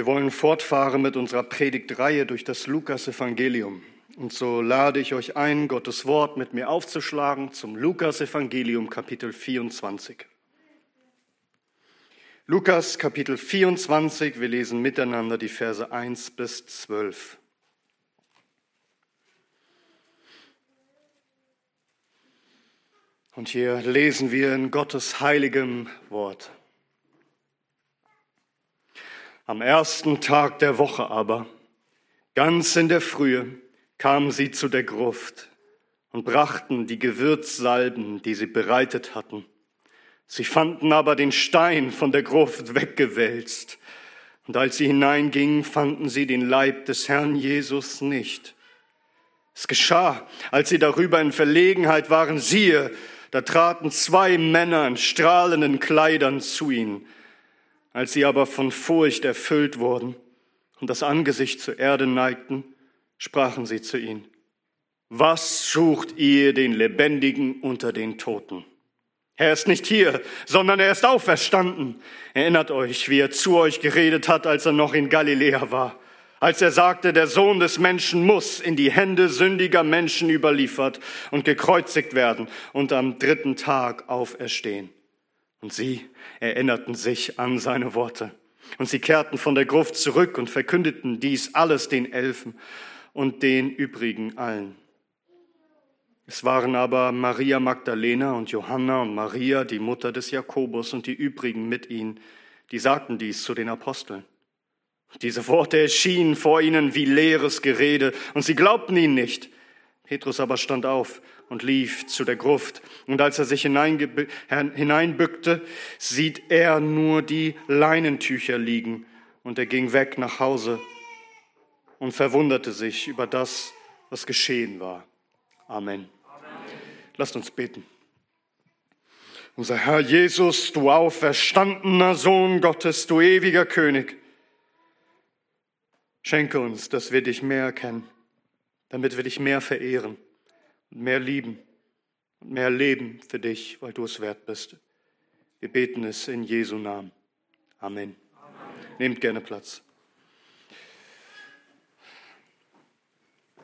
Wir wollen fortfahren mit unserer Predigtreihe durch das Lukas-Evangelium. Und so lade ich euch ein, Gottes Wort mit mir aufzuschlagen zum Lukas-Evangelium, Kapitel 24. Lukas, Kapitel 24, wir lesen miteinander die Verse 1 bis 12. Und hier lesen wir in Gottes heiligem Wort. Am ersten Tag der Woche aber, ganz in der Frühe, kamen sie zu der Gruft und brachten die Gewürzsalben, die sie bereitet hatten. Sie fanden aber den Stein von der Gruft weggewälzt. Und als sie hineingingen, fanden sie den Leib des Herrn Jesus nicht. Es geschah, als sie darüber in Verlegenheit waren, siehe, da traten zwei Männer in strahlenden Kleidern zu ihnen als sie aber von Furcht erfüllt wurden und das Angesicht zur Erde neigten, sprachen sie zu ihnen, was sucht ihr den Lebendigen unter den Toten? Er ist nicht hier, sondern er ist auferstanden. Erinnert euch, wie er zu euch geredet hat, als er noch in Galiläa war, als er sagte, der Sohn des Menschen muss in die Hände sündiger Menschen überliefert und gekreuzigt werden und am dritten Tag auferstehen. Und sie erinnerten sich an seine Worte. Und sie kehrten von der Gruft zurück und verkündeten dies alles den Elfen und den übrigen allen. Es waren aber Maria Magdalena und Johanna und Maria, die Mutter des Jakobus und die übrigen mit ihnen, die sagten dies zu den Aposteln. Diese Worte erschienen vor ihnen wie leeres Gerede und sie glaubten ihnen nicht. Petrus aber stand auf und lief zu der Gruft. Und als er sich hineinbückte, sieht er nur die Leinentücher liegen. Und er ging weg nach Hause und verwunderte sich über das, was geschehen war. Amen. Amen. Lasst uns beten. Unser Herr Jesus, du auferstandener Sohn Gottes, du ewiger König, schenke uns, dass wir dich mehr erkennen, damit wir dich mehr verehren und mehr lieben und mehr leben für dich, weil du es wert bist. Wir beten es in Jesu Namen. Amen. Amen. Nehmt gerne Platz.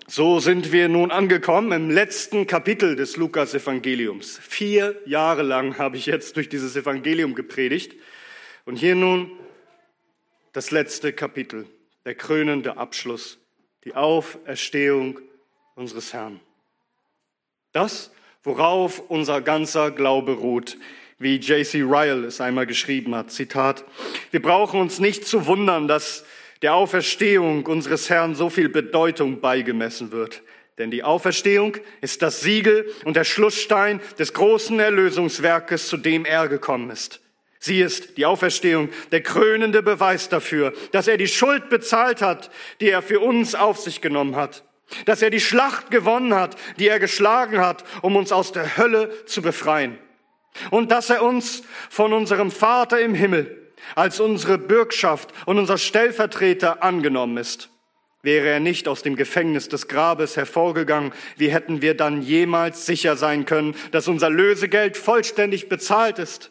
So sind wir nun angekommen im letzten Kapitel des Lukas-Evangeliums. Vier Jahre lang habe ich jetzt durch dieses Evangelium gepredigt. Und hier nun das letzte Kapitel, der krönende Abschluss, die Auferstehung unseres Herrn. Das, worauf unser ganzer Glaube ruht, wie J.C. Ryle es einmal geschrieben hat. Zitat, wir brauchen uns nicht zu wundern, dass der Auferstehung unseres Herrn so viel Bedeutung beigemessen wird. Denn die Auferstehung ist das Siegel und der Schlussstein des großen Erlösungswerkes, zu dem er gekommen ist. Sie ist die Auferstehung, der krönende Beweis dafür, dass er die Schuld bezahlt hat, die er für uns auf sich genommen hat dass er die Schlacht gewonnen hat, die er geschlagen hat, um uns aus der Hölle zu befreien. Und dass er uns von unserem Vater im Himmel als unsere Bürgschaft und unser Stellvertreter angenommen ist. Wäre er nicht aus dem Gefängnis des Grabes hervorgegangen, wie hätten wir dann jemals sicher sein können, dass unser Lösegeld vollständig bezahlt ist?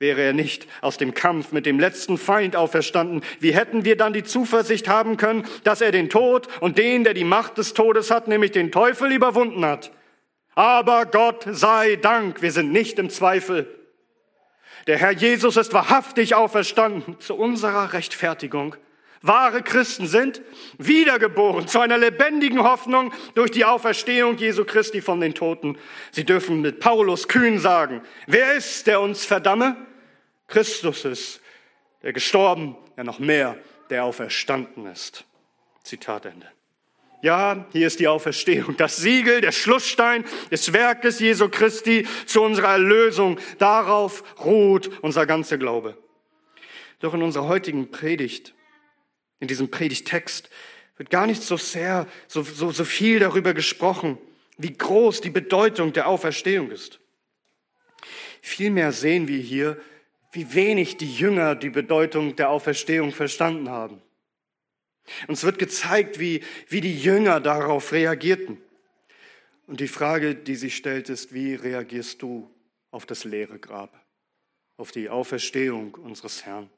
Wäre er nicht aus dem Kampf mit dem letzten Feind auferstanden, wie hätten wir dann die Zuversicht haben können, dass er den Tod und den, der die Macht des Todes hat, nämlich den Teufel, überwunden hat? Aber Gott sei Dank, wir sind nicht im Zweifel. Der Herr Jesus ist wahrhaftig auferstanden zu unserer Rechtfertigung. Wahre Christen sind wiedergeboren zu einer lebendigen Hoffnung durch die Auferstehung Jesu Christi von den Toten. Sie dürfen mit Paulus kühn sagen, wer ist, der uns verdamme? Christus ist, der gestorben, ja noch mehr, der auferstanden ist. Zitat Ende. Ja, hier ist die Auferstehung, das Siegel, der Schlussstein des Werkes Jesu Christi zu unserer Erlösung. Darauf ruht unser ganzer Glaube. Doch in unserer heutigen Predigt, in diesem Predigtext, wird gar nicht so sehr, so, so, so viel darüber gesprochen, wie groß die Bedeutung der Auferstehung ist. Vielmehr sehen wir hier, wie wenig die Jünger die Bedeutung der Auferstehung verstanden haben. Uns wird gezeigt, wie, wie die Jünger darauf reagierten. Und die Frage, die sich stellt, ist, wie reagierst du auf das leere Grab, auf die Auferstehung unseres Herrn?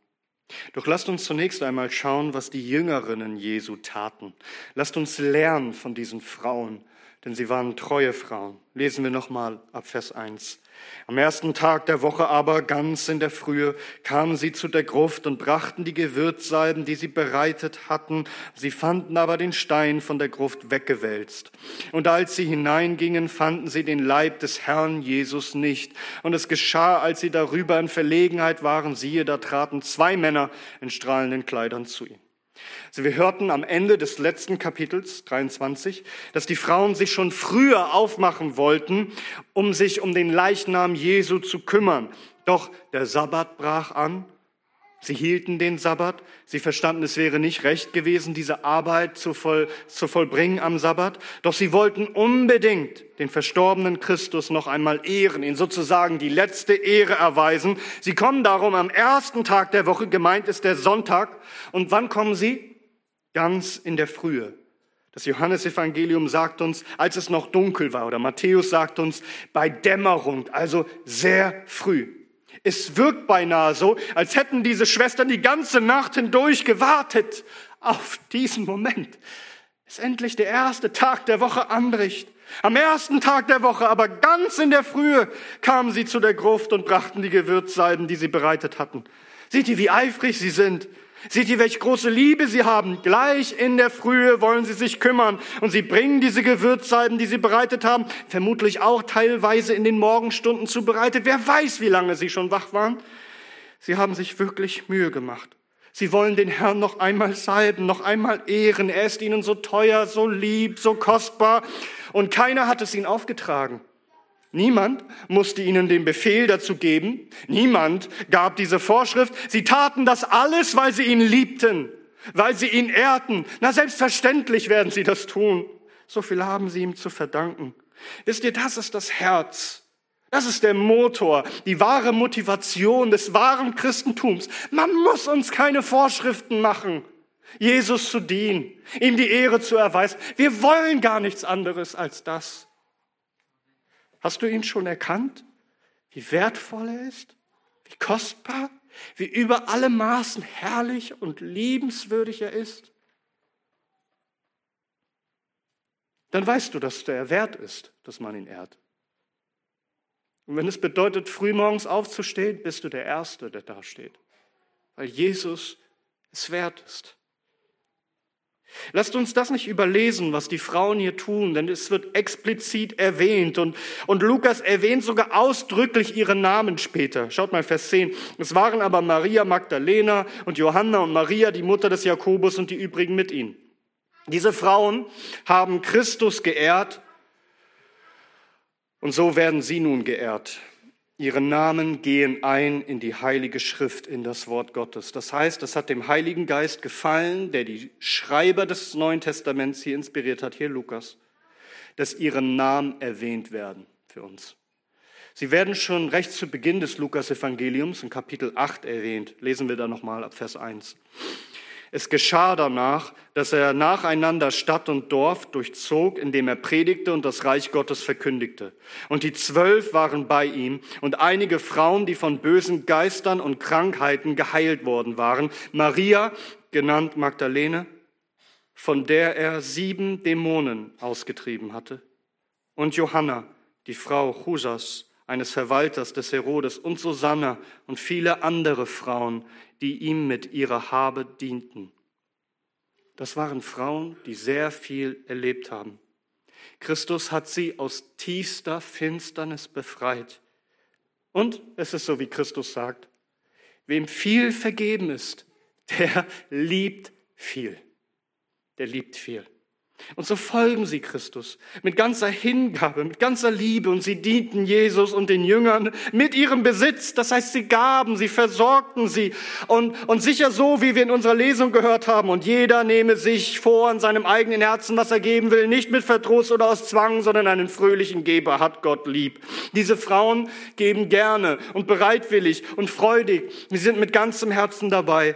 Doch lasst uns zunächst einmal schauen, was die Jüngerinnen Jesu taten. Lasst uns lernen von diesen Frauen, denn sie waren treue Frauen. Lesen wir nochmal ab Vers 1. Am ersten Tag der Woche aber, ganz in der Frühe, kamen sie zu der Gruft und brachten die Gewürzsalben, die sie bereitet hatten. Sie fanden aber den Stein von der Gruft weggewälzt. Und als sie hineingingen, fanden sie den Leib des Herrn Jesus nicht. Und es geschah, als sie darüber in Verlegenheit waren, siehe, da traten zwei Männer in strahlenden Kleidern zu ihm. Also wir hörten am Ende des letzten Kapitels 23, dass die Frauen sich schon früher aufmachen wollten, um sich um den Leichnam Jesu zu kümmern. Doch der Sabbat brach an. Sie hielten den Sabbat. Sie verstanden, es wäre nicht recht gewesen, diese Arbeit zu, voll, zu vollbringen am Sabbat. Doch sie wollten unbedingt den verstorbenen Christus noch einmal ehren, ihn sozusagen die letzte Ehre erweisen. Sie kommen darum am ersten Tag der Woche, gemeint ist der Sonntag. Und wann kommen sie? ganz in der Frühe. Das Johannesevangelium sagt uns, als es noch dunkel war, oder Matthäus sagt uns, bei Dämmerung, also sehr früh. Es wirkt beinahe so, als hätten diese Schwestern die ganze Nacht hindurch gewartet auf diesen Moment. Es endlich der erste Tag der Woche anbricht. Am ersten Tag der Woche, aber ganz in der Frühe, kamen sie zu der Gruft und brachten die Gewürzsalben, die sie bereitet hatten. Seht ihr, wie eifrig sie sind? Seht ihr, welche große Liebe sie haben? Gleich in der Frühe wollen sie sich kümmern und sie bringen diese Gewürzsalben, die sie bereitet haben, vermutlich auch teilweise in den Morgenstunden zubereitet. Wer weiß, wie lange sie schon wach waren. Sie haben sich wirklich Mühe gemacht. Sie wollen den Herrn noch einmal salben, noch einmal ehren. Er ist ihnen so teuer, so lieb, so kostbar und keiner hat es ihnen aufgetragen. Niemand musste ihnen den Befehl dazu geben. Niemand gab diese Vorschrift. Sie taten das alles, weil sie ihn liebten, weil sie ihn ehrten. Na, selbstverständlich werden sie das tun. So viel haben sie ihm zu verdanken. Wisst ihr, das ist das Herz. Das ist der Motor, die wahre Motivation des wahren Christentums. Man muss uns keine Vorschriften machen, Jesus zu dienen, ihm die Ehre zu erweisen. Wir wollen gar nichts anderes als das. Hast du ihn schon erkannt? Wie wertvoll er ist? Wie kostbar? Wie über alle Maßen herrlich und liebenswürdig er ist? Dann weißt du, dass der wert ist, dass man ihn ehrt. Und wenn es bedeutet, frühmorgens aufzustehen, bist du der Erste, der da steht. Weil Jesus es wert ist. Lasst uns das nicht überlesen, was die Frauen hier tun, denn es wird explizit erwähnt und, und Lukas erwähnt sogar ausdrücklich ihren Namen später. Schaut mal Vers 10. Es waren aber Maria Magdalena und Johanna und Maria, die Mutter des Jakobus und die übrigen mit ihnen. Diese Frauen haben Christus geehrt und so werden sie nun geehrt. Ihre Namen gehen ein in die Heilige Schrift, in das Wort Gottes. Das heißt, es hat dem Heiligen Geist gefallen, der die Schreiber des Neuen Testaments hier inspiriert hat, hier Lukas, dass ihre Namen erwähnt werden für uns. Sie werden schon recht zu Beginn des Lukas-Evangeliums in Kapitel 8 erwähnt. Lesen wir da nochmal ab Vers 1. Es geschah danach, dass er nacheinander Stadt und Dorf durchzog, indem er predigte und das Reich Gottes verkündigte. Und die Zwölf waren bei ihm und einige Frauen, die von bösen Geistern und Krankheiten geheilt worden waren. Maria, genannt Magdalene, von der er sieben Dämonen ausgetrieben hatte. Und Johanna, die Frau Chusas, eines Verwalters des Herodes, und Susanna und viele andere Frauen, die ihm mit ihrer Habe dienten. Das waren Frauen, die sehr viel erlebt haben. Christus hat sie aus tiefster Finsternis befreit. Und es ist so, wie Christus sagt, wem viel vergeben ist, der liebt viel. Der liebt viel. Und so folgen sie Christus mit ganzer Hingabe, mit ganzer Liebe und sie dienten Jesus und den Jüngern mit ihrem Besitz. Das heißt, sie gaben, sie versorgten sie und, und sicher so, wie wir in unserer Lesung gehört haben. Und jeder nehme sich vor in seinem eigenen Herzen, was er geben will, nicht mit Verdruss oder aus Zwang, sondern einen fröhlichen Geber hat Gott lieb. Diese Frauen geben gerne und bereitwillig und freudig. Sie sind mit ganzem Herzen dabei.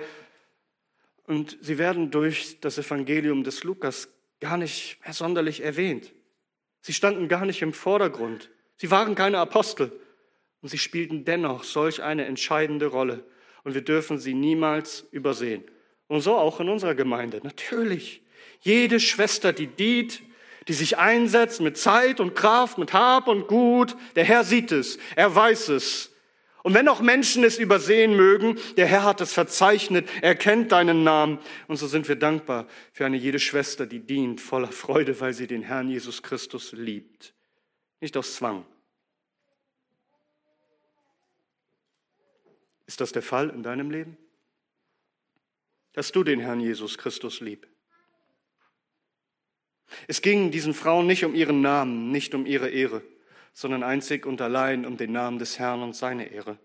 Und sie werden durch das Evangelium des Lukas gar nicht mehr sonderlich erwähnt. Sie standen gar nicht im Vordergrund. Sie waren keine Apostel und sie spielten dennoch solch eine entscheidende Rolle. und wir dürfen sie niemals übersehen. Und so auch in unserer Gemeinde. Natürlich. Jede Schwester, die dient, die sich einsetzt mit Zeit und Kraft, mit Hab und Gut, der Herr sieht es, er weiß es. Und wenn auch Menschen es übersehen mögen, der Herr hat es verzeichnet, er kennt deinen Namen. Und so sind wir dankbar für eine jede Schwester, die dient voller Freude, weil sie den Herrn Jesus Christus liebt. Nicht aus Zwang. Ist das der Fall in deinem Leben? Dass du den Herrn Jesus Christus lieb. Es ging diesen Frauen nicht um ihren Namen, nicht um ihre Ehre sondern einzig und allein um den Namen des Herrn und seine Ehre.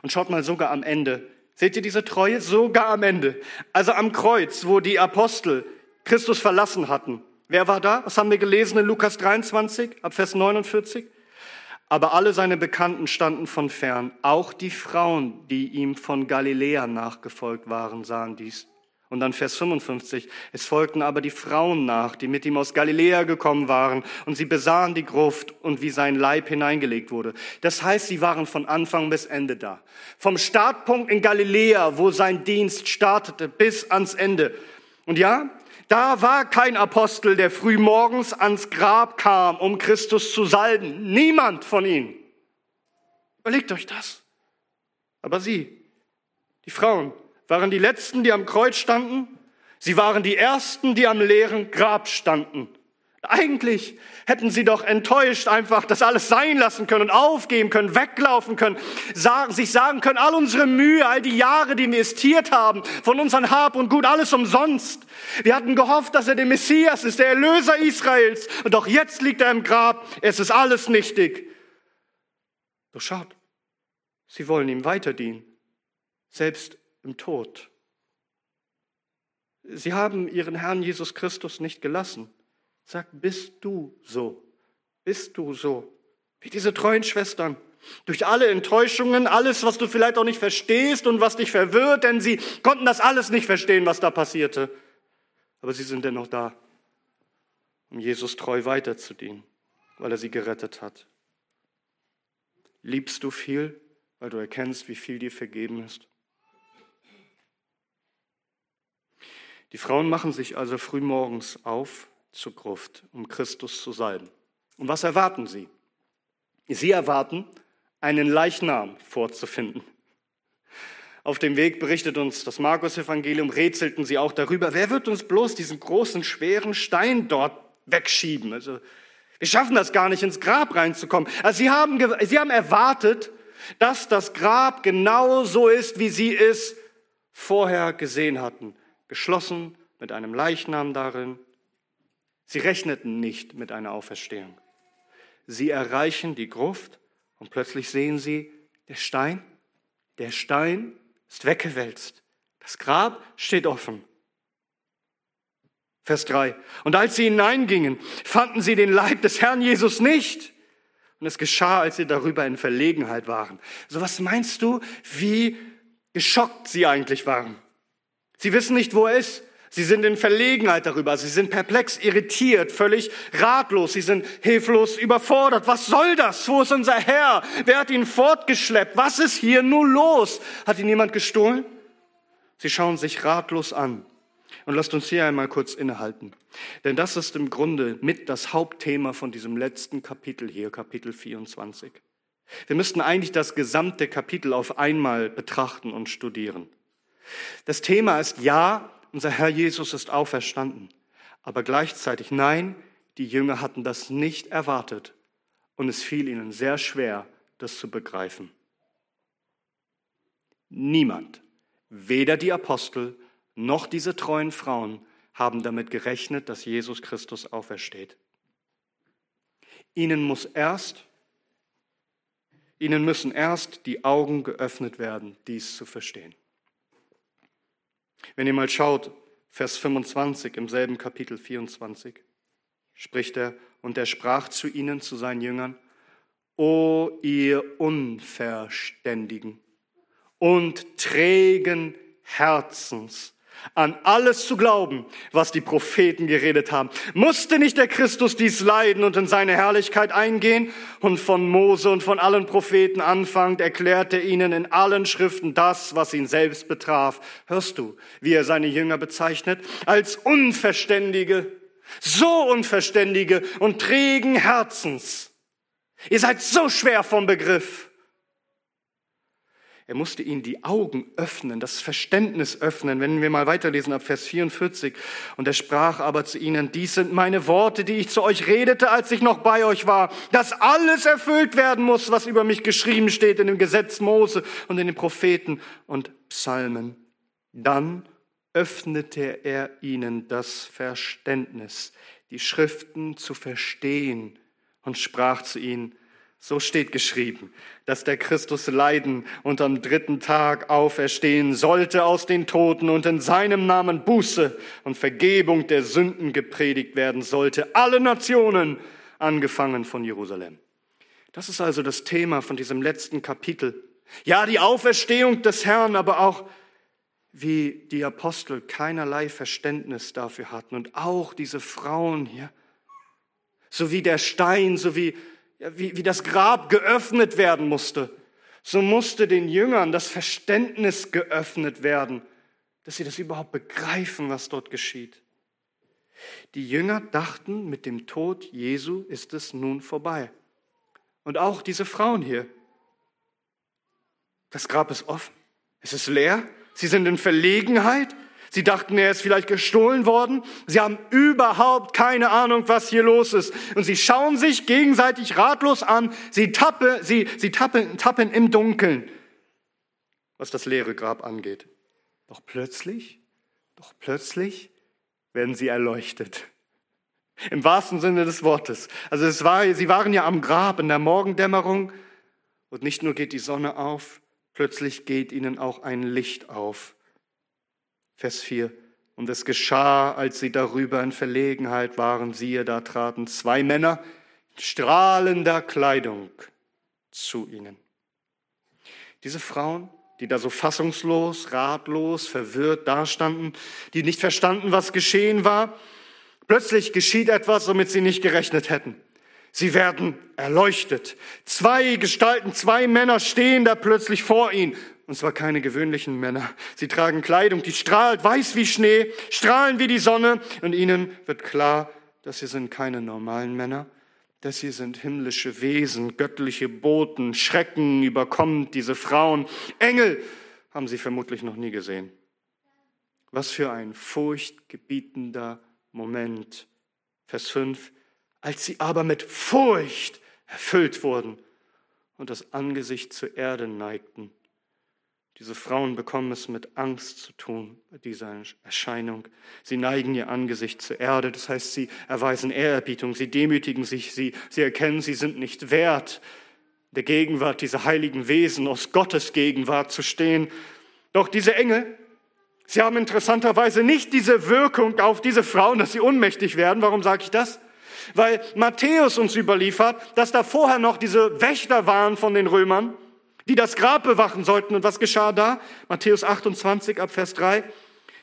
Und schaut mal sogar am Ende. Seht ihr diese Treue? Sogar am Ende. Also am Kreuz, wo die Apostel Christus verlassen hatten. Wer war da? Was haben wir gelesen in Lukas 23 ab Vers 49? Aber alle seine Bekannten standen von fern. Auch die Frauen, die ihm von Galiläa nachgefolgt waren, sahen dies. Und dann Vers 55. Es folgten aber die Frauen nach, die mit ihm aus Galiläa gekommen waren, und sie besahen die Gruft und wie sein Leib hineingelegt wurde. Das heißt, sie waren von Anfang bis Ende da. Vom Startpunkt in Galiläa, wo sein Dienst startete, bis ans Ende. Und ja, da war kein Apostel, der früh morgens ans Grab kam, um Christus zu salben. Niemand von ihnen. Überlegt euch das. Aber sie, die Frauen, waren die Letzten, die am Kreuz standen. Sie waren die Ersten, die am leeren Grab standen. Eigentlich hätten sie doch enttäuscht einfach das alles sein lassen können und aufgeben können, weglaufen können, sagen, sich sagen können, all unsere Mühe, all die Jahre, die wir investiert haben, von unseren Hab und Gut, alles umsonst. Wir hatten gehofft, dass er der Messias ist, der Erlöser Israels. Und doch jetzt liegt er im Grab. Es ist alles nichtig. Doch schaut, sie wollen ihm weiter dienen. Selbst im Tod. Sie haben ihren Herrn Jesus Christus nicht gelassen. Sagt, bist du so? Bist du so? Wie diese treuen Schwestern. Durch alle Enttäuschungen, alles, was du vielleicht auch nicht verstehst und was dich verwirrt, denn sie konnten das alles nicht verstehen, was da passierte. Aber sie sind dennoch da, um Jesus treu weiterzudienen, weil er sie gerettet hat. Liebst du viel, weil du erkennst, wie viel dir vergeben ist? Die Frauen machen sich also frühmorgens auf zur Gruft, um Christus zu salben. Und was erwarten sie? Sie erwarten, einen Leichnam vorzufinden. Auf dem Weg berichtet uns das Markus-Evangelium, rätselten sie auch darüber, wer wird uns bloß diesen großen, schweren Stein dort wegschieben? Also, wir schaffen das gar nicht, ins Grab reinzukommen. Also sie haben, sie haben erwartet, dass das Grab genau so ist, wie sie es vorher gesehen hatten geschlossen mit einem Leichnam darin. Sie rechneten nicht mit einer Auferstehung. Sie erreichen die Gruft und plötzlich sehen sie, der Stein, der Stein ist weggewälzt. Das Grab steht offen. Vers 3. Und als sie hineingingen, fanden sie den Leib des Herrn Jesus nicht. Und es geschah, als sie darüber in Verlegenheit waren. So was meinst du, wie geschockt sie eigentlich waren? Sie wissen nicht, wo er ist. Sie sind in Verlegenheit darüber. Sie sind perplex, irritiert, völlig ratlos. Sie sind hilflos überfordert. Was soll das? Wo ist unser Herr? Wer hat ihn fortgeschleppt? Was ist hier nun los? Hat ihn jemand gestohlen? Sie schauen sich ratlos an. Und lasst uns hier einmal kurz innehalten. Denn das ist im Grunde mit das Hauptthema von diesem letzten Kapitel hier, Kapitel 24. Wir müssten eigentlich das gesamte Kapitel auf einmal betrachten und studieren. Das Thema ist ja, unser Herr Jesus ist auferstanden. Aber gleichzeitig nein, die Jünger hatten das nicht erwartet und es fiel ihnen sehr schwer, das zu begreifen. Niemand, weder die Apostel noch diese treuen Frauen, haben damit gerechnet, dass Jesus Christus aufersteht. Ihnen muss erst, ihnen müssen erst die Augen geöffnet werden, dies zu verstehen. Wenn ihr mal schaut, Vers 25 im selben Kapitel 24, spricht er, und er sprach zu ihnen, zu seinen Jüngern, O ihr Unverständigen und trägen Herzens, an alles zu glauben, was die Propheten geredet haben. Musste nicht der Christus dies leiden und in seine Herrlichkeit eingehen? Und von Mose und von allen Propheten anfangend erklärte ihnen in allen Schriften das, was ihn selbst betraf. Hörst du, wie er seine Jünger bezeichnet? Als Unverständige, so Unverständige und trägen Herzens. Ihr seid so schwer vom Begriff. Er musste ihnen die Augen öffnen, das Verständnis öffnen. Wenn wir mal weiterlesen ab Vers 44. Und er sprach aber zu ihnen, dies sind meine Worte, die ich zu euch redete, als ich noch bei euch war, dass alles erfüllt werden muss, was über mich geschrieben steht in dem Gesetz Mose und in den Propheten und Psalmen. Dann öffnete er ihnen das Verständnis, die Schriften zu verstehen und sprach zu ihnen, so steht geschrieben, dass der Christus leiden und am dritten Tag auferstehen sollte aus den Toten und in seinem Namen Buße und Vergebung der Sünden gepredigt werden sollte. Alle Nationen, angefangen von Jerusalem. Das ist also das Thema von diesem letzten Kapitel. Ja, die Auferstehung des Herrn, aber auch wie die Apostel keinerlei Verständnis dafür hatten und auch diese Frauen hier, so wie der Stein, so wie wie, wie das Grab geöffnet werden musste, so musste den Jüngern das Verständnis geöffnet werden, dass sie das überhaupt begreifen, was dort geschieht. Die Jünger dachten, mit dem Tod Jesu ist es nun vorbei. Und auch diese Frauen hier. Das Grab ist offen, es ist leer, sie sind in Verlegenheit, Sie dachten, er ist vielleicht gestohlen worden. Sie haben überhaupt keine Ahnung, was hier los ist. Und sie schauen sich gegenseitig ratlos an. Sie, tappe, sie, sie tappen, tappen im Dunkeln, was das leere Grab angeht. Doch plötzlich, doch plötzlich werden sie erleuchtet. Im wahrsten Sinne des Wortes. Also es war, sie waren ja am Grab in der Morgendämmerung und nicht nur geht die Sonne auf, plötzlich geht ihnen auch ein Licht auf. Vers 4. Und es geschah, als sie darüber in Verlegenheit waren, siehe, da traten zwei Männer in strahlender Kleidung zu ihnen. Diese Frauen, die da so fassungslos, ratlos, verwirrt dastanden, die nicht verstanden, was geschehen war, plötzlich geschieht etwas, womit sie nicht gerechnet hätten. Sie werden erleuchtet. Zwei Gestalten, zwei Männer stehen da plötzlich vor ihnen und zwar keine gewöhnlichen Männer. Sie tragen Kleidung, die strahlt weiß wie Schnee, strahlen wie die Sonne. Und ihnen wird klar, dass sie sind keine normalen Männer, dass sie sind himmlische Wesen, göttliche Boten. Schrecken überkommt diese Frauen. Engel haben sie vermutlich noch nie gesehen. Was für ein furchtgebietender Moment. Vers 5. Als sie aber mit Furcht erfüllt wurden und das Angesicht zur Erde neigten, diese Frauen bekommen es mit Angst zu tun bei dieser Erscheinung. Sie neigen ihr Angesicht zur Erde, das heißt, sie erweisen Ehrerbietung, sie demütigen sich, sie, sie erkennen, sie sind nicht wert, der Gegenwart dieser heiligen Wesen aus Gottes Gegenwart zu stehen. Doch diese Engel, sie haben interessanterweise nicht diese Wirkung auf diese Frauen, dass sie ohnmächtig werden. Warum sage ich das? Weil Matthäus uns überliefert, dass da vorher noch diese Wächter waren von den Römern, die das Grab bewachen sollten. Und was geschah da? Matthäus 28 ab Vers 3.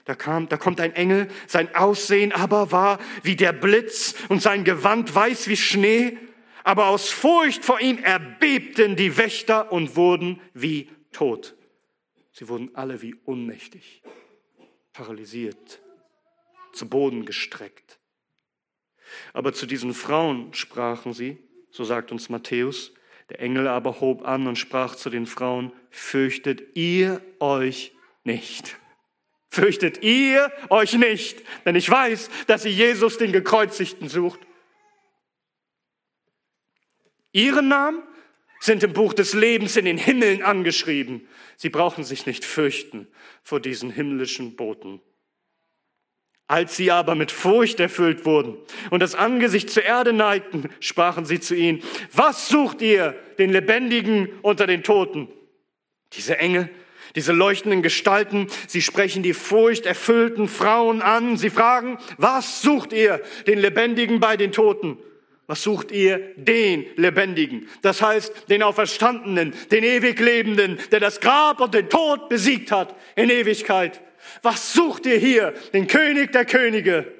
Da kam, da kommt ein Engel, sein Aussehen aber war wie der Blitz und sein Gewand weiß wie Schnee. Aber aus Furcht vor ihm erbebten die Wächter und wurden wie tot. Sie wurden alle wie ohnmächtig, paralysiert, zu Boden gestreckt. Aber zu diesen Frauen sprachen sie, so sagt uns Matthäus, der Engel aber hob an und sprach zu den Frauen, fürchtet ihr euch nicht. Fürchtet ihr euch nicht, denn ich weiß, dass ihr Jesus den Gekreuzigten sucht. Ihre Namen sind im Buch des Lebens in den Himmeln angeschrieben. Sie brauchen sich nicht fürchten vor diesen himmlischen Boten. Als sie aber mit Furcht erfüllt wurden und das Angesicht zur Erde neigten, sprachen sie zu ihnen, was sucht ihr den Lebendigen unter den Toten? Diese Engel, diese leuchtenden Gestalten, sie sprechen die furchterfüllten Frauen an. Sie fragen, was sucht ihr den Lebendigen bei den Toten? Was sucht ihr den Lebendigen? Das heißt, den Auferstandenen, den ewig Lebenden, der das Grab und den Tod besiegt hat in Ewigkeit. Was sucht ihr hier? Den König der Könige.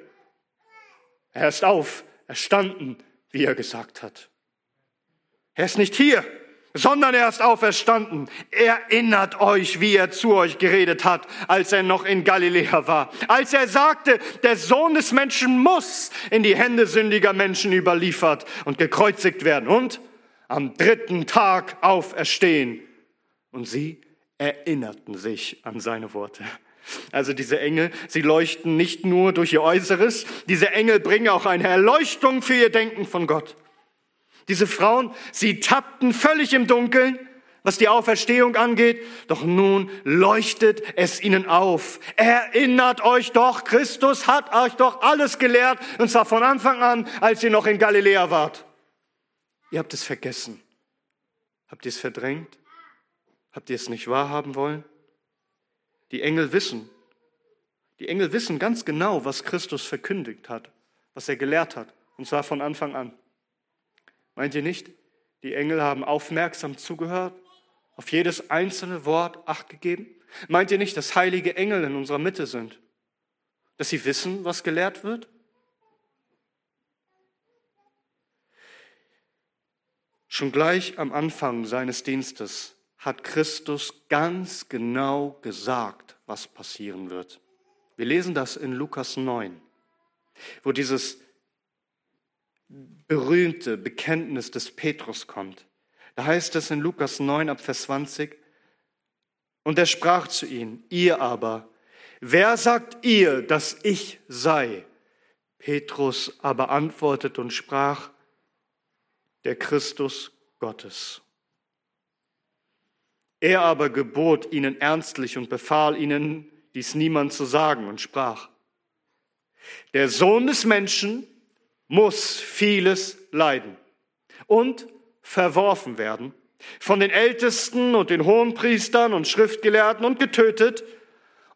Er ist auf, erstanden, wie er gesagt hat. Er ist nicht hier, sondern er ist auferstanden. Erinnert euch, wie er zu euch geredet hat, als er noch in Galiläa war. Als er sagte, der Sohn des Menschen muss in die Hände sündiger Menschen überliefert und gekreuzigt werden und am dritten Tag auferstehen. Und sie erinnerten sich an seine Worte. Also diese Engel, sie leuchten nicht nur durch ihr Äußeres, diese Engel bringen auch eine Erleuchtung für ihr Denken von Gott. Diese Frauen, sie tappten völlig im Dunkeln, was die Auferstehung angeht, doch nun leuchtet es ihnen auf. Erinnert euch doch, Christus hat euch doch alles gelehrt, und zwar von Anfang an, als ihr noch in Galiläa wart. Ihr habt es vergessen. Habt ihr es verdrängt? Habt ihr es nicht wahrhaben wollen? Die Engel wissen. Die Engel wissen ganz genau, was Christus verkündigt hat, was er gelehrt hat, und zwar von Anfang an. Meint ihr nicht? Die Engel haben aufmerksam zugehört, auf jedes einzelne Wort acht gegeben? Meint ihr nicht, dass heilige Engel in unserer Mitte sind? Dass sie wissen, was gelehrt wird? Schon gleich am Anfang seines Dienstes hat Christus ganz genau gesagt, was passieren wird. Wir lesen das in Lukas 9, wo dieses berühmte Bekenntnis des Petrus kommt. Da heißt es in Lukas 9 ab Vers 20, und er sprach zu ihnen, ihr aber, wer sagt ihr, dass ich sei? Petrus aber antwortet und sprach, der Christus Gottes. Er aber gebot ihnen ernstlich und befahl ihnen, dies niemand zu sagen und sprach, der Sohn des Menschen muss vieles leiden und verworfen werden von den Ältesten und den Hohenpriestern und Schriftgelehrten und getötet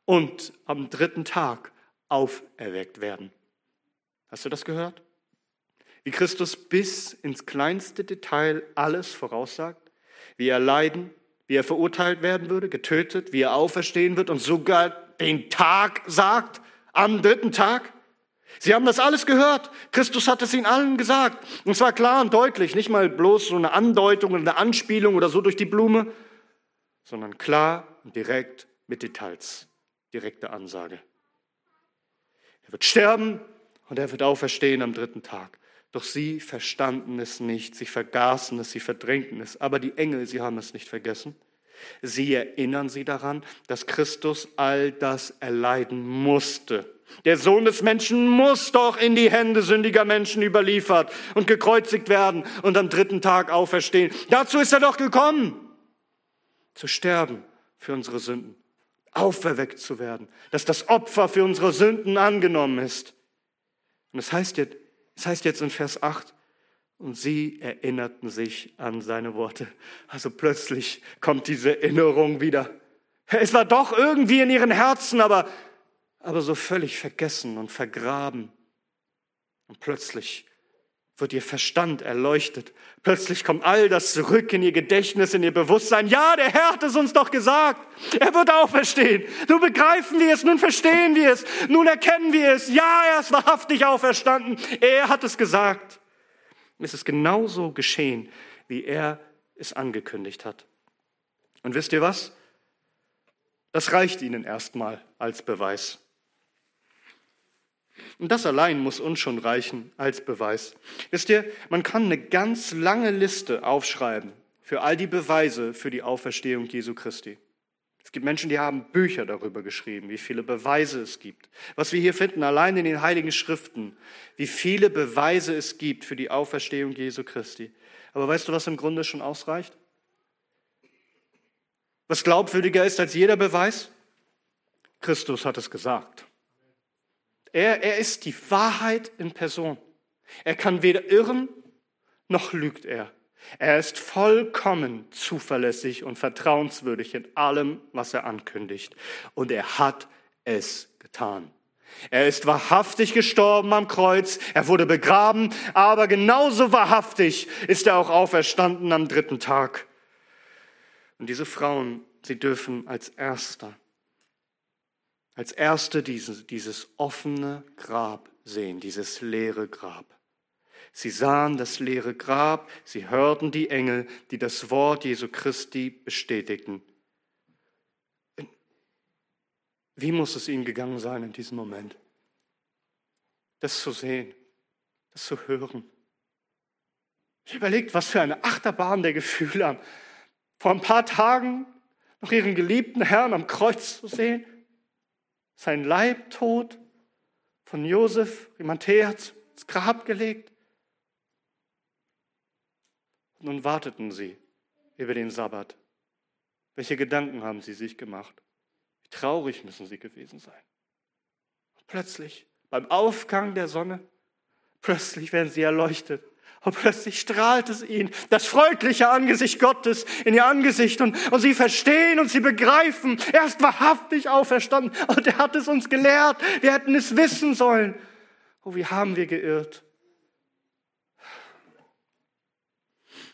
und am dritten Tag auferweckt werden. Hast du das gehört? Wie Christus bis ins kleinste Detail alles voraussagt, wie er leiden, wie er verurteilt werden würde, getötet, wie er auferstehen wird und sogar den Tag sagt, am dritten Tag. Sie haben das alles gehört. Christus hat es ihnen allen gesagt. Und zwar klar und deutlich, nicht mal bloß so eine Andeutung eine Anspielung oder so durch die Blume, sondern klar und direkt mit Details. Direkte Ansage. Er wird sterben und er wird auferstehen am dritten Tag. Doch sie verstanden es nicht, sie vergaßen es, sie verdrängten es. Aber die Engel, sie haben es nicht vergessen. Sie erinnern sie daran, dass Christus all das erleiden musste. Der Sohn des Menschen muss doch in die Hände sündiger Menschen überliefert und gekreuzigt werden und am dritten Tag auferstehen. Dazu ist er doch gekommen, zu sterben für unsere Sünden, auferweckt zu werden, dass das Opfer für unsere Sünden angenommen ist. Und das heißt jetzt, das heißt jetzt in Vers 8, und sie erinnerten sich an seine Worte. Also plötzlich kommt diese Erinnerung wieder. Es war doch irgendwie in ihren Herzen, aber, aber so völlig vergessen und vergraben. Und plötzlich wird ihr Verstand erleuchtet. Plötzlich kommt all das zurück in ihr Gedächtnis, in ihr Bewusstsein. Ja, der Herr hat es uns doch gesagt. Er wird auferstehen. Nun begreifen wir es, nun verstehen wir es, nun erkennen wir es. Ja, er ist wahrhaftig auferstanden. Er hat es gesagt. Es ist genauso geschehen, wie er es angekündigt hat. Und wisst ihr was? Das reicht ihnen erstmal als Beweis. Und das allein muss uns schon reichen als Beweis. Wisst ihr, man kann eine ganz lange Liste aufschreiben für all die Beweise für die Auferstehung Jesu Christi. Es gibt Menschen, die haben Bücher darüber geschrieben, wie viele Beweise es gibt. Was wir hier finden, allein in den Heiligen Schriften, wie viele Beweise es gibt für die Auferstehung Jesu Christi. Aber weißt du, was im Grunde schon ausreicht? Was glaubwürdiger ist als jeder Beweis? Christus hat es gesagt. Er, er ist die Wahrheit in Person. Er kann weder irren, noch lügt er. Er ist vollkommen zuverlässig und vertrauenswürdig in allem, was er ankündigt. Und er hat es getan. Er ist wahrhaftig gestorben am Kreuz, er wurde begraben, aber genauso wahrhaftig ist er auch auferstanden am dritten Tag. Und diese Frauen, sie dürfen als Erster als erste dieses, dieses offene Grab sehen, dieses leere Grab. Sie sahen das leere Grab, sie hörten die Engel, die das Wort Jesu Christi bestätigten. Wie muss es ihnen gegangen sein in diesem Moment? Das zu sehen, das zu hören. Ich überlegt, was für eine Achterbahn der Gefühle haben. Vor ein paar Tagen noch ihren geliebten Herrn am Kreuz zu sehen, sein Leib tot, von Josef, Rimantheas, ins Grab gelegt. Und nun warteten sie über den Sabbat. Welche Gedanken haben sie sich gemacht? Wie traurig müssen sie gewesen sein. Und plötzlich, beim Aufgang der Sonne, plötzlich werden sie erleuchtet. Und plötzlich strahlt es ihnen, das freundliche Angesicht Gottes in ihr Angesicht. Und, und sie verstehen und sie begreifen, er ist wahrhaftig auferstanden. Und er hat es uns gelehrt. Wir hätten es wissen sollen. Oh, wie haben wir geirrt.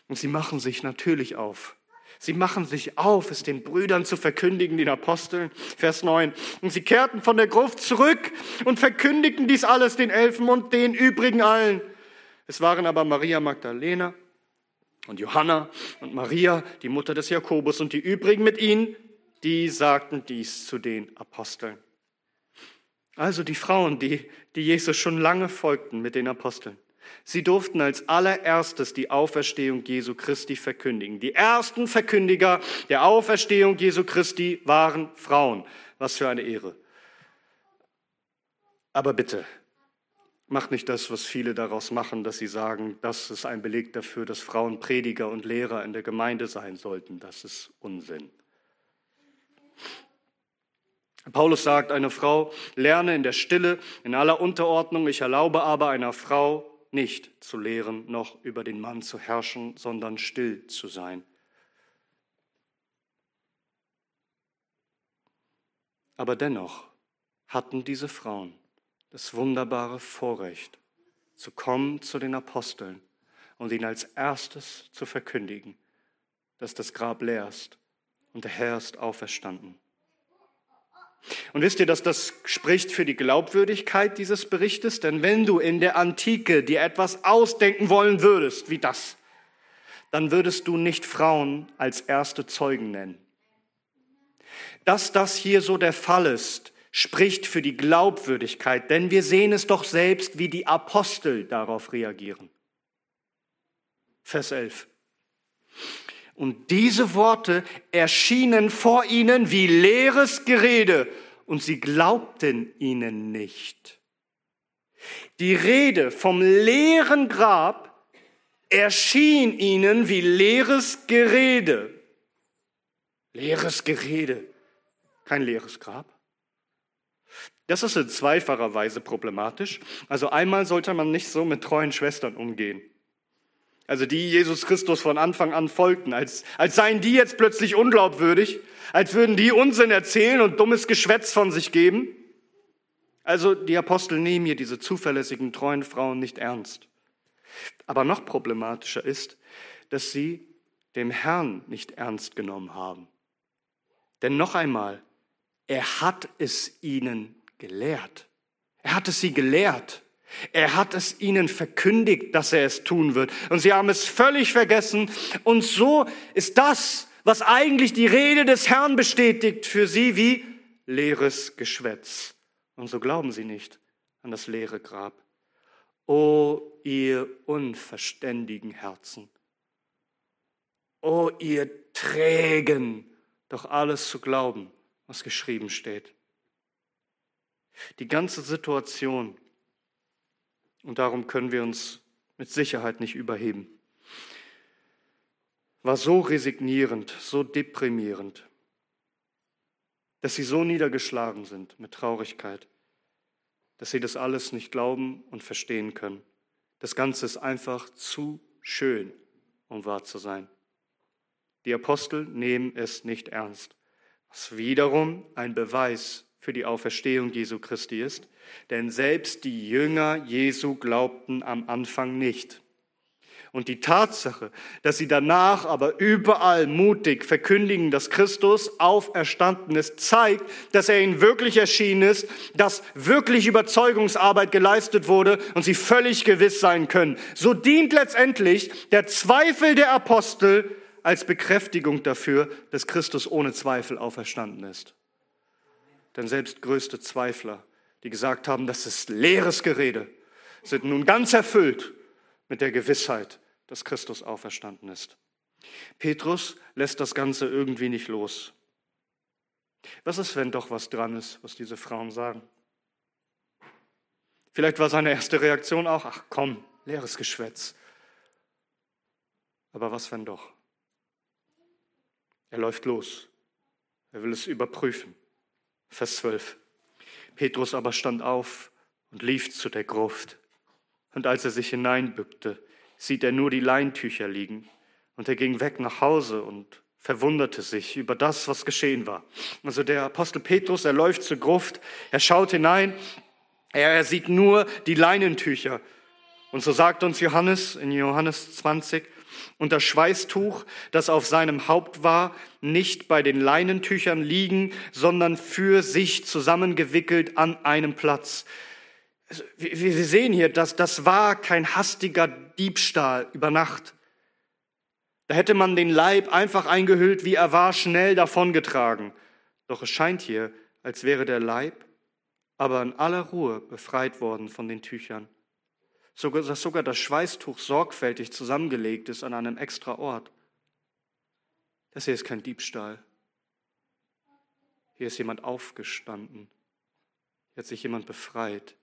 Und sie machen sich natürlich auf. Sie machen sich auf, es den Brüdern zu verkündigen, den Aposteln. Vers 9. Und sie kehrten von der Gruft zurück und verkündigten dies alles den Elfen und den übrigen allen. Es waren aber Maria Magdalena und Johanna und Maria, die Mutter des Jakobus und die übrigen mit ihnen, die sagten dies zu den Aposteln. Also die Frauen, die, die Jesus schon lange folgten mit den Aposteln. Sie durften als allererstes die Auferstehung Jesu Christi verkündigen. Die ersten Verkündiger der Auferstehung Jesu Christi waren Frauen. Was für eine Ehre. Aber bitte, Macht nicht das, was viele daraus machen, dass sie sagen, das ist ein Beleg dafür, dass Frauen Prediger und Lehrer in der Gemeinde sein sollten. Das ist Unsinn. Paulus sagt, eine Frau lerne in der Stille, in aller Unterordnung. Ich erlaube aber einer Frau nicht zu lehren, noch über den Mann zu herrschen, sondern still zu sein. Aber dennoch hatten diese Frauen das wunderbare Vorrecht, zu kommen zu den Aposteln und ihnen als erstes zu verkündigen, dass das Grab leer ist und der Herr ist auferstanden. Und wisst ihr, dass das spricht für die Glaubwürdigkeit dieses Berichtes? Denn wenn du in der Antike dir etwas ausdenken wollen würdest, wie das, dann würdest du nicht Frauen als erste Zeugen nennen. Dass das hier so der Fall ist, spricht für die Glaubwürdigkeit, denn wir sehen es doch selbst, wie die Apostel darauf reagieren. Vers 11. Und diese Worte erschienen vor ihnen wie leeres Gerede und sie glaubten ihnen nicht. Die Rede vom leeren Grab erschien ihnen wie leeres Gerede. Leeres Gerede, kein leeres Grab. Das ist in zweifacher Weise problematisch. Also einmal sollte man nicht so mit treuen Schwestern umgehen. Also die Jesus Christus von Anfang an folgten, als, als seien die jetzt plötzlich unglaubwürdig, als würden die Unsinn erzählen und dummes Geschwätz von sich geben. Also die Apostel nehmen hier diese zuverlässigen, treuen Frauen nicht ernst. Aber noch problematischer ist, dass sie dem Herrn nicht ernst genommen haben. Denn noch einmal, er hat es ihnen gelehrt. Er hat es sie gelehrt. Er hat es ihnen verkündigt, dass er es tun wird. Und sie haben es völlig vergessen. Und so ist das, was eigentlich die Rede des Herrn bestätigt, für sie wie leeres Geschwätz. Und so glauben sie nicht an das leere Grab. O ihr unverständigen Herzen. O ihr trägen, doch alles zu glauben, was geschrieben steht. Die ganze Situation, und darum können wir uns mit Sicherheit nicht überheben, war so resignierend, so deprimierend, dass sie so niedergeschlagen sind mit Traurigkeit, dass sie das alles nicht glauben und verstehen können. Das Ganze ist einfach zu schön, um wahr zu sein. Die Apostel nehmen es nicht ernst, was wiederum ein Beweis für die Auferstehung Jesu Christi ist, denn selbst die Jünger Jesu glaubten am Anfang nicht. Und die Tatsache, dass sie danach aber überall mutig verkündigen, dass Christus auferstanden ist, zeigt, dass er ihnen wirklich erschienen ist, dass wirklich Überzeugungsarbeit geleistet wurde und sie völlig gewiss sein können. So dient letztendlich der Zweifel der Apostel als Bekräftigung dafür, dass Christus ohne Zweifel auferstanden ist. Denn selbst größte Zweifler, die gesagt haben, das ist leeres Gerede, sind nun ganz erfüllt mit der Gewissheit, dass Christus auferstanden ist. Petrus lässt das Ganze irgendwie nicht los. Was ist, wenn doch was dran ist, was diese Frauen sagen? Vielleicht war seine erste Reaktion auch, ach komm, leeres Geschwätz. Aber was, wenn doch? Er läuft los. Er will es überprüfen. Vers 12. Petrus aber stand auf und lief zu der Gruft. Und als er sich hineinbückte, sieht er nur die Leintücher liegen. Und er ging weg nach Hause und verwunderte sich über das, was geschehen war. Also der Apostel Petrus, er läuft zur Gruft, er schaut hinein, er, er sieht nur die Leinentücher. Und so sagt uns Johannes in Johannes 20, und das Schweißtuch, das auf seinem Haupt war, nicht bei den Leinentüchern liegen, sondern für sich zusammengewickelt an einem Platz. Also, wir sehen hier, dass das war kein hastiger Diebstahl über Nacht. Da hätte man den Leib einfach eingehüllt, wie er war, schnell davongetragen. Doch es scheint hier, als wäre der Leib aber in aller Ruhe befreit worden von den Tüchern dass sogar das Schweißtuch sorgfältig zusammengelegt ist an einem extra Ort. Das hier ist kein Diebstahl. Hier ist jemand aufgestanden. Hier hat sich jemand befreit.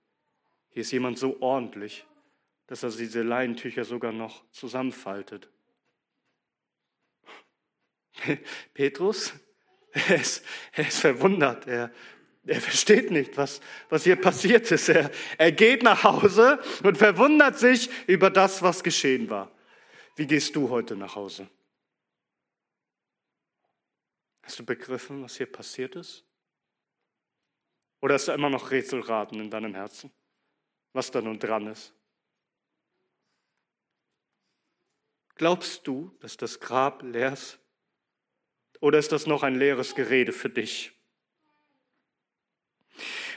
Hier ist jemand so ordentlich, dass er diese Leinentücher sogar noch zusammenfaltet. Petrus, er ist, er ist verwundert. Er, er versteht nicht, was, was hier passiert ist. Er, er geht nach Hause und verwundert sich über das, was geschehen war. Wie gehst du heute nach Hause? Hast du begriffen, was hier passiert ist? Oder hast du immer noch Rätselraten in deinem Herzen, was da nun dran ist? Glaubst du, dass das Grab leer ist? Oder ist das noch ein leeres Gerede für dich?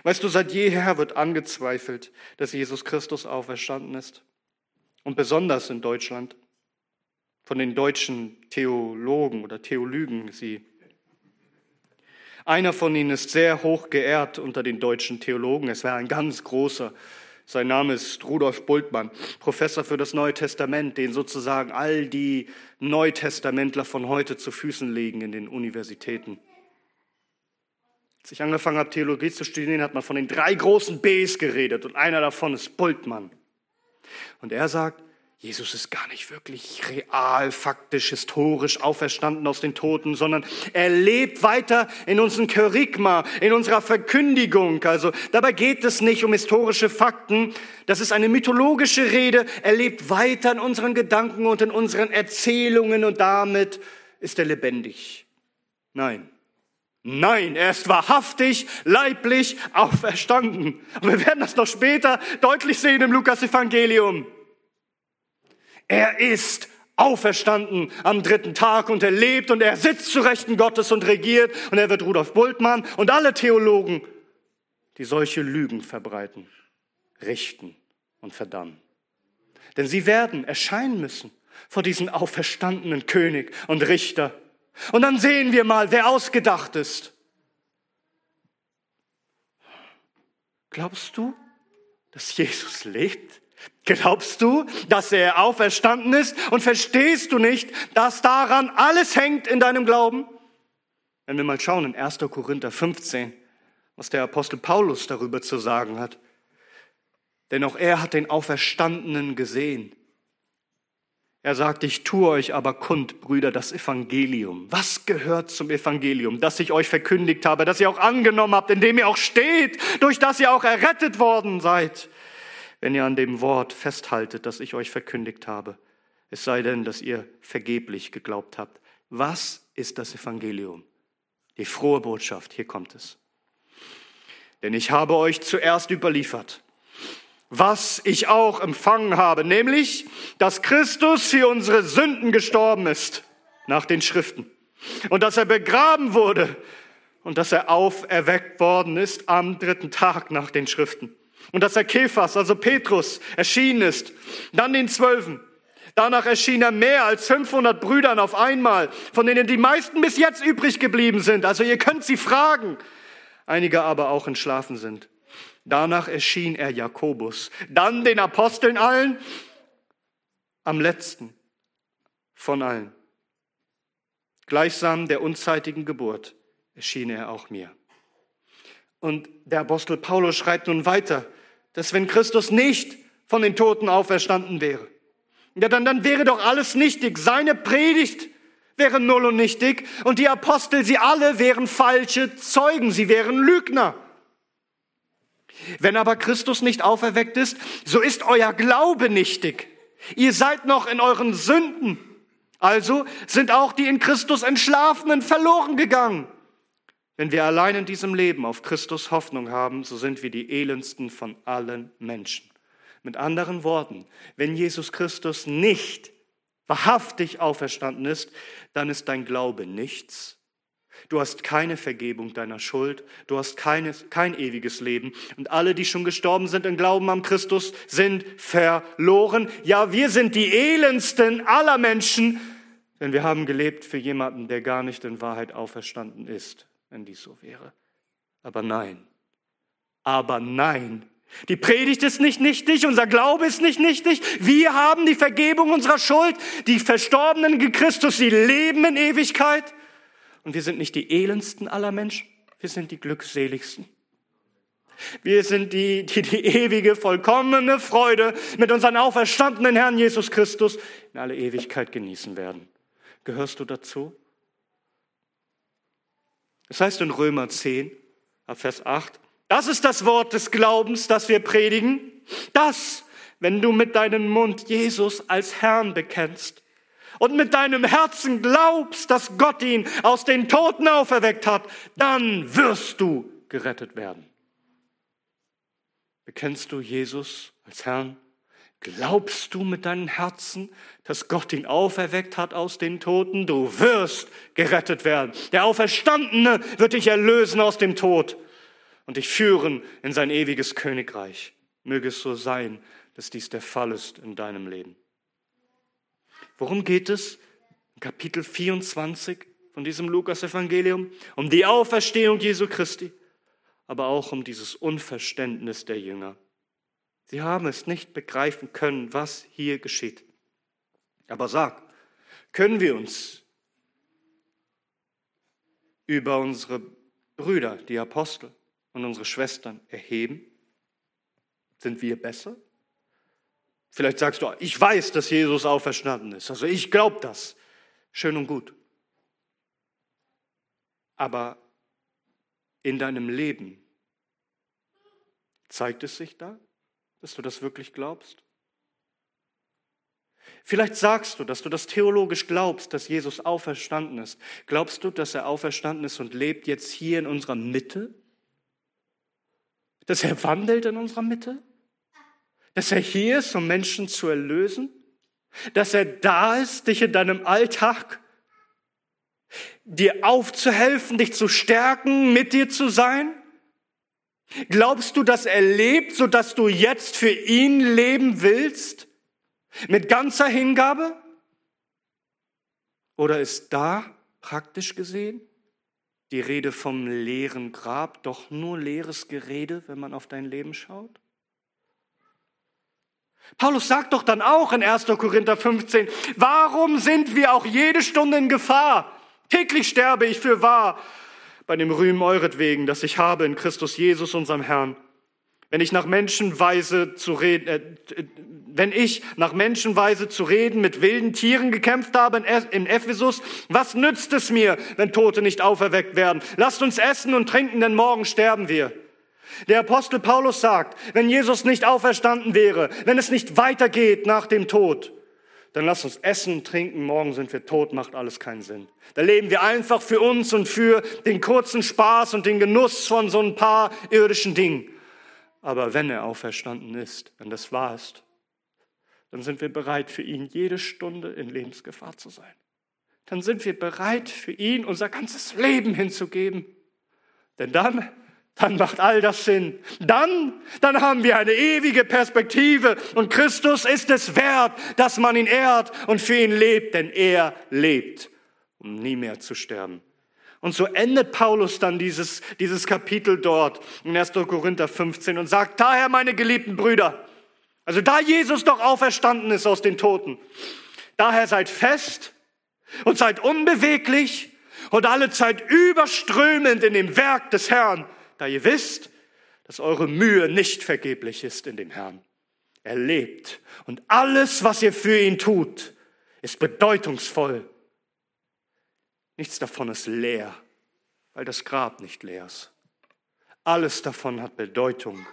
Weißt du, seit jeher wird angezweifelt, dass Jesus Christus auferstanden ist. Und besonders in Deutschland von den deutschen Theologen oder Theolygen sie. Einer von ihnen ist sehr hoch geehrt unter den deutschen Theologen. Es war ein ganz großer. Sein Name ist Rudolf Bultmann, Professor für das Neue Testament, den sozusagen all die Neutestamentler von heute zu Füßen legen in den Universitäten. Als ich angefangen habe, Theologie zu studieren, hat man von den drei großen Bs geredet und einer davon ist Bultmann. Und er sagt, Jesus ist gar nicht wirklich real, faktisch, historisch auferstanden aus den Toten, sondern er lebt weiter in unserem Kerygma, in unserer Verkündigung. Also dabei geht es nicht um historische Fakten. Das ist eine mythologische Rede. Er lebt weiter in unseren Gedanken und in unseren Erzählungen und damit ist er lebendig. Nein, Nein, er ist wahrhaftig, leiblich auferstanden. Und wir werden das noch später deutlich sehen im Lukas-Evangelium. Er ist auferstanden am dritten Tag und er lebt und er sitzt zu Rechten Gottes und regiert und er wird Rudolf Bultmann und alle Theologen, die solche Lügen verbreiten, richten und verdammen. Denn sie werden erscheinen müssen vor diesen auferstandenen König und Richter und dann sehen wir mal, wer ausgedacht ist. Glaubst du, dass Jesus lebt? Glaubst du, dass er auferstanden ist? Und verstehst du nicht, dass daran alles hängt in deinem Glauben? Wenn wir mal schauen in 1. Korinther 15, was der Apostel Paulus darüber zu sagen hat. Denn auch er hat den Auferstandenen gesehen. Er sagt, ich tue euch aber kund, Brüder, das Evangelium. Was gehört zum Evangelium? Das ich euch verkündigt habe, das ihr auch angenommen habt, in dem ihr auch steht, durch das ihr auch errettet worden seid, wenn ihr an dem Wort festhaltet, das ich euch verkündigt habe. Es sei denn, dass ihr vergeblich geglaubt habt. Was ist das Evangelium? Die frohe Botschaft, hier kommt es. Denn ich habe euch zuerst überliefert, was ich auch empfangen habe, nämlich, dass Christus für unsere Sünden gestorben ist, nach den Schriften, und dass er begraben wurde und dass er auferweckt worden ist am dritten Tag nach den Schriften. Und dass er Kephas, also Petrus, erschienen ist, dann den Zwölfen. Danach erschien er mehr als 500 Brüdern auf einmal, von denen die meisten bis jetzt übrig geblieben sind. Also ihr könnt sie fragen. Einige aber auch entschlafen sind. Danach erschien er Jakobus, dann den Aposteln allen, am letzten von allen. Gleichsam der unzeitigen Geburt erschien er auch mir. Und der Apostel Paulus schreibt nun weiter, dass wenn Christus nicht von den Toten auferstanden wäre, ja, dann, dann wäre doch alles nichtig. Seine Predigt wäre null und nichtig und die Apostel, sie alle wären falsche Zeugen, sie wären Lügner. Wenn aber Christus nicht auferweckt ist, so ist euer Glaube nichtig. Ihr seid noch in euren Sünden. Also sind auch die in Christus Entschlafenen verloren gegangen. Wenn wir allein in diesem Leben auf Christus Hoffnung haben, so sind wir die elendsten von allen Menschen. Mit anderen Worten, wenn Jesus Christus nicht wahrhaftig auferstanden ist, dann ist dein Glaube nichts. Du hast keine Vergebung deiner Schuld, du hast keine, kein ewiges Leben. Und alle, die schon gestorben sind im Glauben an Christus, sind verloren. Ja, wir sind die elendsten aller Menschen, denn wir haben gelebt für jemanden, der gar nicht in Wahrheit auferstanden ist wenn dies so wäre. Aber nein, aber nein. Die Predigt ist nicht nichtig, unser Glaube ist nicht nichtig. Wir haben die Vergebung unserer Schuld. Die Verstorbenen in Christus, sie leben in Ewigkeit. Und wir sind nicht die elendsten aller Menschen, wir sind die glückseligsten. Wir sind die, die die ewige, vollkommene Freude mit unserem auferstandenen Herrn Jesus Christus in alle Ewigkeit genießen werden. Gehörst du dazu? Das heißt in Römer 10, Vers 8, das ist das Wort des Glaubens, das wir predigen. Das, wenn du mit deinem Mund Jesus als Herrn bekennst und mit deinem Herzen glaubst, dass Gott ihn aus den Toten auferweckt hat, dann wirst du gerettet werden. Bekennst du Jesus als Herrn? Glaubst du mit deinem Herzen, dass Gott ihn auferweckt hat aus den Toten? Du wirst gerettet werden. Der Auferstandene wird dich erlösen aus dem Tod und dich führen in sein ewiges Königreich. Möge es so sein, dass dies der Fall ist in deinem Leben. Worum geht es? Kapitel 24 von diesem Lukas-Evangelium. Um die Auferstehung Jesu Christi, aber auch um dieses Unverständnis der Jünger. Sie haben es nicht begreifen können, was hier geschieht. Aber sag, können wir uns über unsere Brüder, die Apostel und unsere Schwestern erheben? Sind wir besser? Vielleicht sagst du, ich weiß, dass Jesus auferstanden ist. Also ich glaube das. Schön und gut. Aber in deinem Leben zeigt es sich da? dass du das wirklich glaubst? Vielleicht sagst du, dass du das theologisch glaubst, dass Jesus auferstanden ist. Glaubst du, dass er auferstanden ist und lebt jetzt hier in unserer Mitte? Dass er wandelt in unserer Mitte? Dass er hier ist, um Menschen zu erlösen? Dass er da ist, dich in deinem Alltag, dir aufzuhelfen, dich zu stärken, mit dir zu sein? Glaubst du, dass er lebt, sodass du jetzt für ihn leben willst? Mit ganzer Hingabe? Oder ist da praktisch gesehen die Rede vom leeren Grab doch nur leeres Gerede, wenn man auf dein Leben schaut? Paulus sagt doch dann auch in 1. Korinther 15, warum sind wir auch jede Stunde in Gefahr? Täglich sterbe ich für wahr bei dem Rühmen euretwegen, das ich habe in Christus Jesus, unserem Herrn. Wenn ich nach Menschenweise zu reden, äh, wenn ich nach Menschenweise zu reden mit wilden Tieren gekämpft habe in Ephesus, was nützt es mir, wenn Tote nicht auferweckt werden? Lasst uns essen und trinken, denn morgen sterben wir. Der Apostel Paulus sagt, wenn Jesus nicht auferstanden wäre, wenn es nicht weitergeht nach dem Tod, dann lass uns essen, trinken, morgen sind wir tot, macht alles keinen Sinn. Da leben wir einfach für uns und für den kurzen Spaß und den Genuss von so ein paar irdischen Dingen. Aber wenn er auferstanden ist, wenn das wahr ist, dann sind wir bereit, für ihn jede Stunde in Lebensgefahr zu sein. Dann sind wir bereit, für ihn unser ganzes Leben hinzugeben. Denn dann, dann macht all das Sinn. Dann, dann haben wir eine ewige Perspektive und Christus ist es wert, dass man ihn ehrt und für ihn lebt, denn er lebt, um nie mehr zu sterben. Und so endet Paulus dann dieses, dieses Kapitel dort in 1. Korinther 15 und sagt, daher meine geliebten Brüder, also da Jesus doch auferstanden ist aus den Toten, daher seid fest und seid unbeweglich und alle Zeit überströmend in dem Werk des Herrn, da ihr wisst, dass eure Mühe nicht vergeblich ist in dem Herrn. Er lebt und alles, was ihr für ihn tut, ist bedeutungsvoll Nichts davon ist leer, weil das Grab nicht leer ist. Alles davon hat Bedeutung,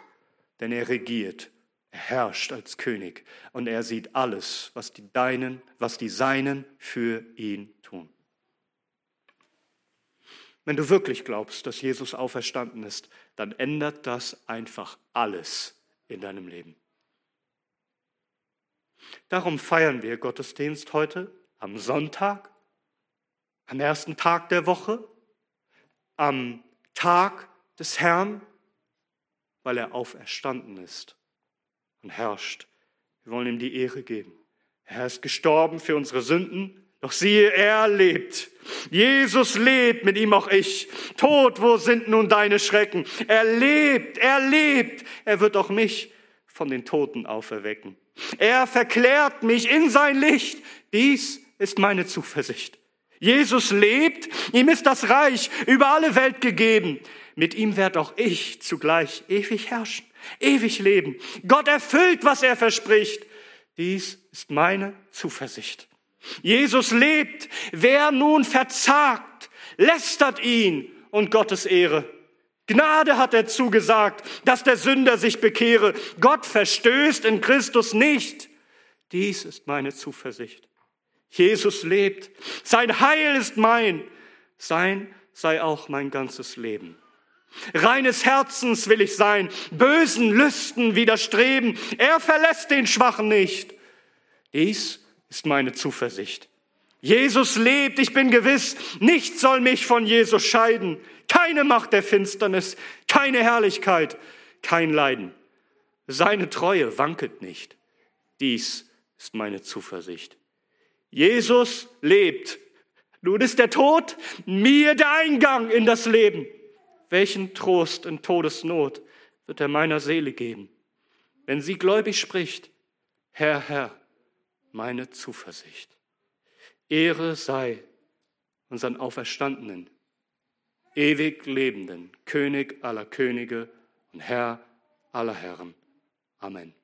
denn er regiert, er herrscht als König und er sieht alles, was die Deinen, was die Seinen für ihn. Wenn du wirklich glaubst, dass Jesus auferstanden ist, dann ändert das einfach alles in deinem Leben. Darum feiern wir Gottesdienst heute am Sonntag am ersten Tag der Woche, am Tag des Herrn, weil er auferstanden ist und herrscht. Wir wollen ihm die Ehre geben. Er ist gestorben für unsere Sünden, doch siehe, er lebt. Jesus lebt, mit ihm auch ich. Tod, wo sind nun deine Schrecken? Er lebt, er lebt. Er wird auch mich von den Toten auferwecken. Er verklärt mich in sein Licht. Dies ist meine Zuversicht. Jesus lebt, ihm ist das Reich über alle Welt gegeben. Mit ihm werd auch ich zugleich ewig herrschen, ewig leben. Gott erfüllt, was er verspricht. Dies ist meine Zuversicht. Jesus lebt. Wer nun verzagt, lästert ihn und Gottes Ehre. Gnade hat er zugesagt, dass der Sünder sich bekehre. Gott verstößt in Christus nicht. Dies ist meine Zuversicht. Jesus lebt. Sein Heil ist mein. Sein sei auch mein ganzes Leben. Reines Herzens will ich sein, bösen Lüsten widerstreben. Er verlässt den Schwachen nicht. Dies ist meine Zuversicht. Jesus lebt, ich bin gewiss, nichts soll mich von Jesus scheiden. Keine Macht der Finsternis, keine Herrlichkeit, kein Leiden. Seine Treue wankelt nicht. Dies ist meine Zuversicht. Jesus lebt. Nun ist der Tod mir der Eingang in das Leben. Welchen Trost in Todesnot wird er meiner Seele geben, wenn sie gläubig spricht, Herr, Herr, meine Zuversicht. Ehre sei unseren Auferstandenen, ewig lebenden König aller Könige und Herr aller Herren. Amen.